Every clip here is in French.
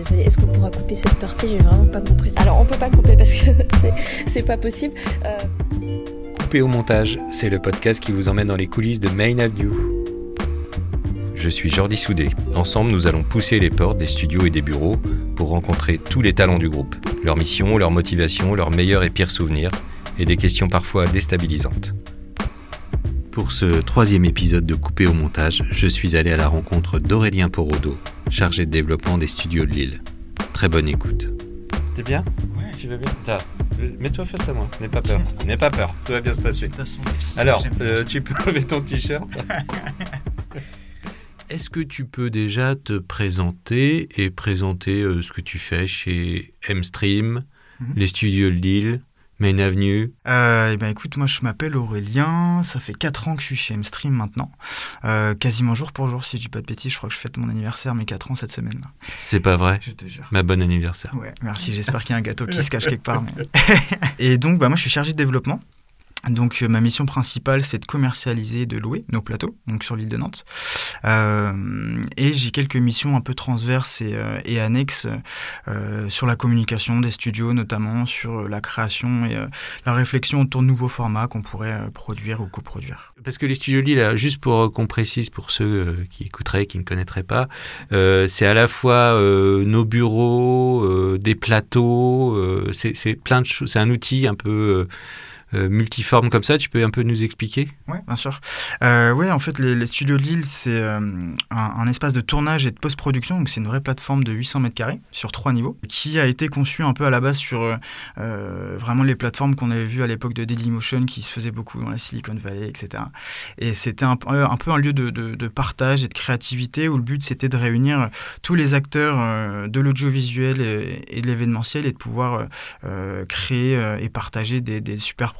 désolée, est-ce qu'on pourra couper cette partie? J'ai vraiment pas compris. Alors on peut pas couper parce que c'est pas possible. Euh... Couper au montage, c'est le podcast qui vous emmène dans les coulisses de Main Avenue. Je suis Jordi Soudé. Ensemble, nous allons pousser les portes des studios et des bureaux pour rencontrer tous les talents du groupe, leur mission, leur motivation, leurs meilleurs et pires souvenirs, et des questions parfois déstabilisantes. Pour ce troisième épisode de Coupé au montage, je suis allé à la rencontre d'Aurélien Porodo, chargé de développement des studios de Lille. Très bonne écoute. T'es bien Ouais, tu vas bien Mets-toi face à moi, n'aie pas peur. N'aie pas peur, tout va bien se passer. Alors, euh, tu peux lever ton t-shirt Est-ce que tu peux déjà te présenter et présenter euh, ce que tu fais chez M-Stream, mhm. les studios de Lille, Main Avenue euh, eh ben écoute, moi je m'appelle Aurélien, ça fait 4 ans que je suis chez M-Stream maintenant, euh, quasiment jour pour jour si je dis pas de bêtises, je crois que je fête mon anniversaire mes 4 ans cette semaine. C'est pas vrai Je te jure. Ma bonne anniversaire. Ouais, merci, j'espère qu'il y a un gâteau qui se cache quelque part. Et donc bah, moi je suis chargé de développement donc euh, ma mission principale, c'est de commercialiser, de louer nos plateaux, donc sur l'île de Nantes. Euh, et j'ai quelques missions un peu transverses et, euh, annexes sur la communication des studios, notamment sur la création et la réflexion autour de nouveaux formats qu'on pourrait produire ou coproduire. Parce que les studios Lille, juste pour qu'on précise pour ceux qui écouteraient, qui ne connaîtraient pas, c'est à la fois nos bureaux, des plateaux, c'est plein de choses, c'est un outil un peu multiforme comme ça. Tu peux un peu nous expliquer? Oui, bien sûr. Euh, oui, en fait, les, studios Lille, c'est euh, un, espace de tournage et de post-production. Donc, c'est une vraie plateforme de 800 mètres carrés sur trois niveaux qui a été conçue un peu à la base sur vraiment les plateformes qu'on avait vues à l'époque de Dailymotion qui se faisaient beaucoup dans la Silicon Valley, etc. Et c'était un, peu un lieu de, de, partage et de créativité où le but c'était de réunir tous les acteurs de l'audiovisuel et, de l'événementiel et de pouvoir créer et partager des, des super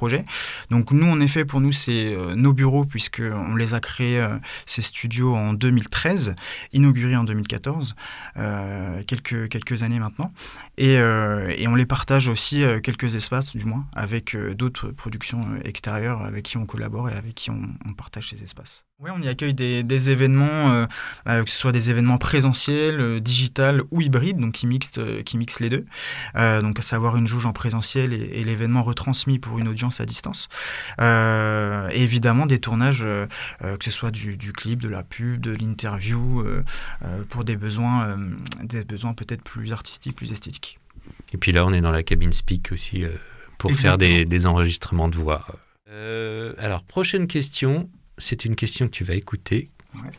donc nous, en effet, pour nous, c'est euh, nos bureaux, puisqu'on les a créés, euh, ces studios, en 2013, inaugurés en 2014, euh, quelques, quelques années maintenant. Et, on les partage aussi, quelques espaces, du moins, avec d'autres productions extérieures avec qui on collabore et avec qui on partage ces espaces. Oui, on y accueille des, événements, que ce soit des événements présentiels, euh, digital ou hybrides, donc qui mixent, qui mixent les deux. donc à savoir une jauge en présentiel et, l'événement retransmis pour une audience à distance. et évidemment des tournages, que ce soit du, clip, de la pub, de l'interview, pour des besoins, des besoins peut-être plus artistiques, plus esthétiques. Et puis là, on est dans la cabine speak aussi pour faire des, des, enregistrements de voix. alors, prochaine question c'est une question que tu vas écouter,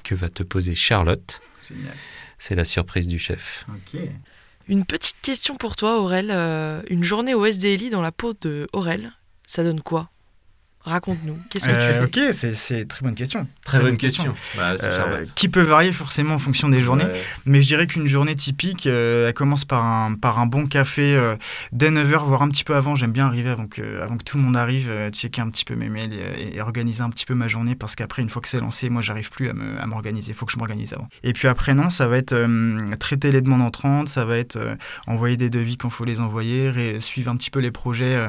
que va te poser Charlotte. C'est la surprise du chef. Une petite question pour toi, Aurel. Euh, une journée au SDLI dans la peau de Aurel, ça donne quoi? Raconte-nous, qu'est-ce que tu euh, fais Ok, c'est une très bonne question. Très, bonne, question. Bah, euh, qui peut varier forcément en fonction des journées. Mais je dirais qu'une journée typique, euh, elle commence par un, par un bon café dès 9h, voire un petit peu avant. J'aime bien arriver avant que, avant que tout le monde arrive, checker un petit peu mes mails et, organiser un petit peu ma journée parce qu'après, une fois que c'est lancé, moi, j'arrive plus à m'organiser. Il faut que je m'organise avant. Et puis après, non, ça va être traiter les demandes entrantes, ça va être envoyer des devis quand il faut les envoyer, suivre un petit peu les projets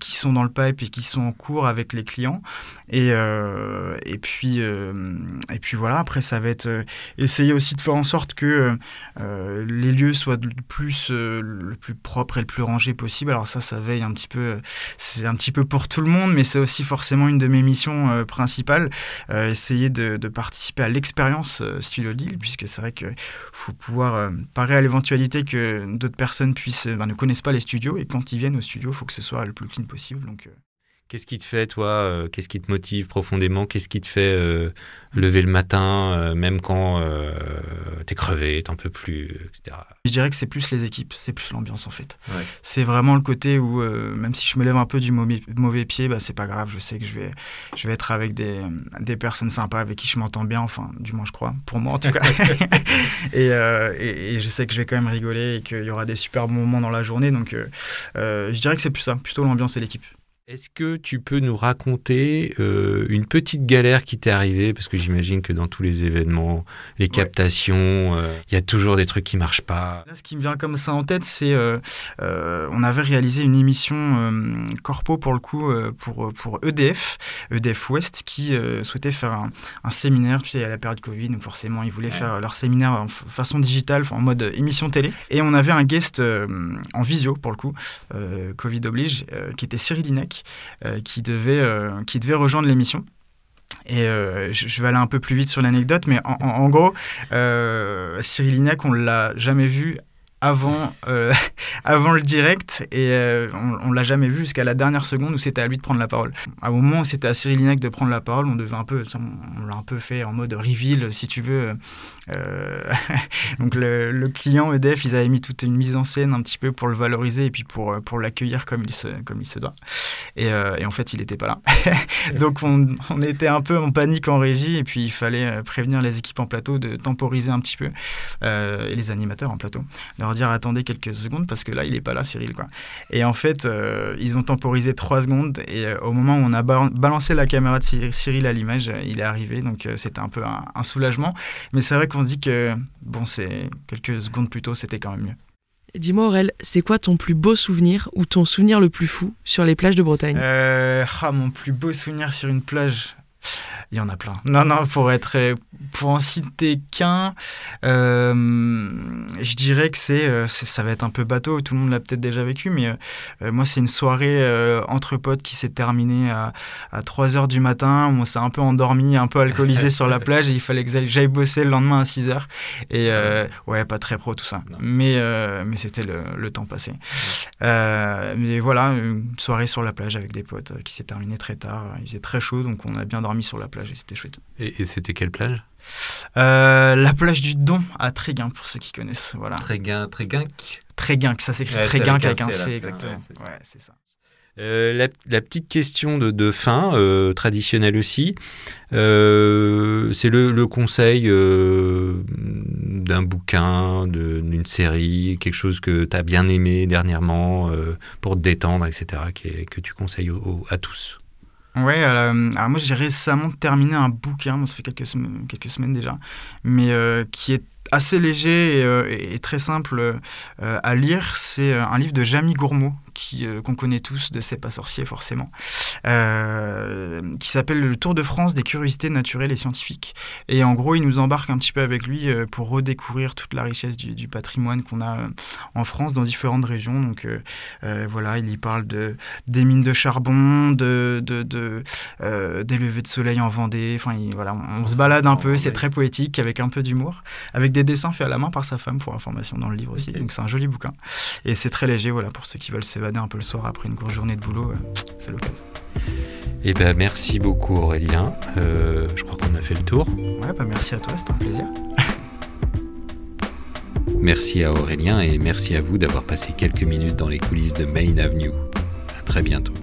qui sont dans le pipe et qui sont en cours avec les clients. Et, euh, et, puis, euh, et puis voilà, après, ça va être euh, essayer aussi de faire en sorte que les lieux soient le plus, le plus propre et le plus rangé possible. Alors ça, ça veille un petit peu, c'est un petit peu pour tout le monde, mais c'est aussi forcément une de mes missions principales, essayer de, participer à l'expérience Studio Deal, puisque c'est vrai qu'il faut pouvoir parer à l'éventualité que d'autres personnes puissent, ben, ne connaissent pas les studios, et quand ils viennent au studio, il faut que ce soit le plus clean possible. Donc, Qu'est-ce qui te fait, toi euh, Qu'est-ce qui te motive profondément? Qu'est-ce qui te fait euh, lever le matin, euh, même quand t'es crevé, t'en peux plus, etc. Je dirais que c'est plus les équipes, c'est plus l'ambiance en fait. C'est vraiment le côté où, même si je me lève un peu du mauvais, pied, bah, c'est pas grave. Je sais que je vais, je vais être avec des, des personnes sympas avec qui je m'entends bien, enfin, du moins je crois, pour moi en tout cas. et, et, je sais que je vais quand même rigoler et qu'il y aura des super bons moments dans la journée. Donc je dirais que c'est plus ça, plutôt l'ambiance et l'équipe. Est-ce que tu peux nous raconter euh, une petite galère qui t'est arrivée? Parce que j'imagine que dans tous les événements, les captations, euh, il y a toujours des trucs qui marchent pas. Là, ce qui me vient comme ça en tête, c'est euh, on avait réalisé une émission corpo pour le coup pour, pour EDF, EDF West, qui souhaitait faire un, séminaire. Tu sais, à la période Covid, donc forcément, ils voulaient faire leur séminaire en façon digitale, en mode émission télé. Et on avait un guest en visio pour le coup, Covid oblige, qui était Cyril Linec euh, qui, devait, euh, qui devait rejoindre l'émission. Et euh, je, vais aller un peu plus vite sur l'anecdote, mais en, gros, Cyril Lignac, on l'a jamais vu avant, avant le direct et on, on l'a jamais vu jusqu'à la dernière seconde où c'était à lui de prendre la parole. À un moment où c'était à Cyril Lignac de prendre la parole, on devait un peu, on l'a un peu fait en mode reveal si tu veux, euh, donc le, client EDF, ils avaient mis toute une mise en scène un petit peu pour le valoriser et puis pour, euh, pour l'accueillir comme, il se, comme il se doit. Et, euh, en fait, il n'était pas là. donc on, on, était un peu en panique en régie et puis il fallait prévenir les équipes en plateau de temporiser un petit peu et les animateurs en plateau. Leur dire attendez quelques secondes parce que là, il n'est pas là, Cyril. Quoi. Et en fait, ils ont temporisé trois secondes et au moment où on a balancé la caméra de Cyril à l'image, il est arrivé. Donc c'était un peu un, un soulagement. Mais c'est vrai que on se dit que, bon, c'est quelques secondes plus tôt, c'était quand même mieux. Dis-moi Aurel, c'est quoi ton plus beau souvenir ou ton souvenir le plus fou sur les plages de Bretagne? Euh, ah, Mon plus beau souvenir sur une plage il y en a plein. Non, non, pour être, pour en citer qu'un, euh, je dirais que euh, c'est, ça va être un peu bateau. Tout le monde l'a peut-être déjà vécu, mais euh, moi, c'est une soirée entre potes qui s'est terminée à, à 3 heures du matin. On s'est un peu endormi, un peu alcoolisé sur la plage et il fallait que j'aille bosser le lendemain à 6 heures. Et ouais, pas très pro tout ça. Mais, mais c'était le, le, temps passé. mais voilà, une soirée sur la plage avec des potes qui s'est terminée très tard. Il faisait très chaud, donc on a bien dormi sur la plage et c'était chouette. Et, c'était quelle plage? Euh, La plage du Don à Tréguin, pour ceux qui connaissent. Voilà. Tréguin, Tréguin Tréguin, ça s'écrit Tréguin avec un C, exactement. Ouais, c'est ça. Euh, la, petite question de, fin, euh, traditionnelle aussi, c'est le, conseil d'un bouquin, d'une série, quelque chose que tu as bien aimé dernièrement pour te détendre, etc., que tu conseilles à tous. Ouais, alors, moi j'ai récemment terminé un bouquin, ça fait quelques, quelques semaines déjà, mais euh, qui est assez léger et, euh, très simple euh, à lire. C'est un livre de Jamie Gourmaud, euh, qu'on connaît tous de C'est pas sorcier forcément, euh, qui s'appelle Le Tour de France des curiosités naturelles et scientifiques. Et en gros, il nous embarque un petit peu avec lui euh, pour redécouvrir toute la richesse du, patrimoine qu'on a en France dans différentes régions. Donc voilà, il y parle de, des mines de charbon, de, de, de des levées de soleil en Vendée. Enfin, voilà, on, se balade un peu, c'est très poétique avec un peu d'humour, avec des dessins faits à la main par sa femme pour information dans le livre aussi. Donc c'est un joli bouquin. Et c'est très léger, voilà, pour ceux qui veulent s'évader un peu le soir après une grosse journée de boulot, euh, c'est l'occasion. Eh ben, merci beaucoup Aurélien. Euh, je crois qu'on a fait le tour. Ouais, bah merci à toi, c'était un plaisir. merci à Aurélien et merci à vous d'avoir passé quelques minutes dans les coulisses de Main Avenue. À très bientôt.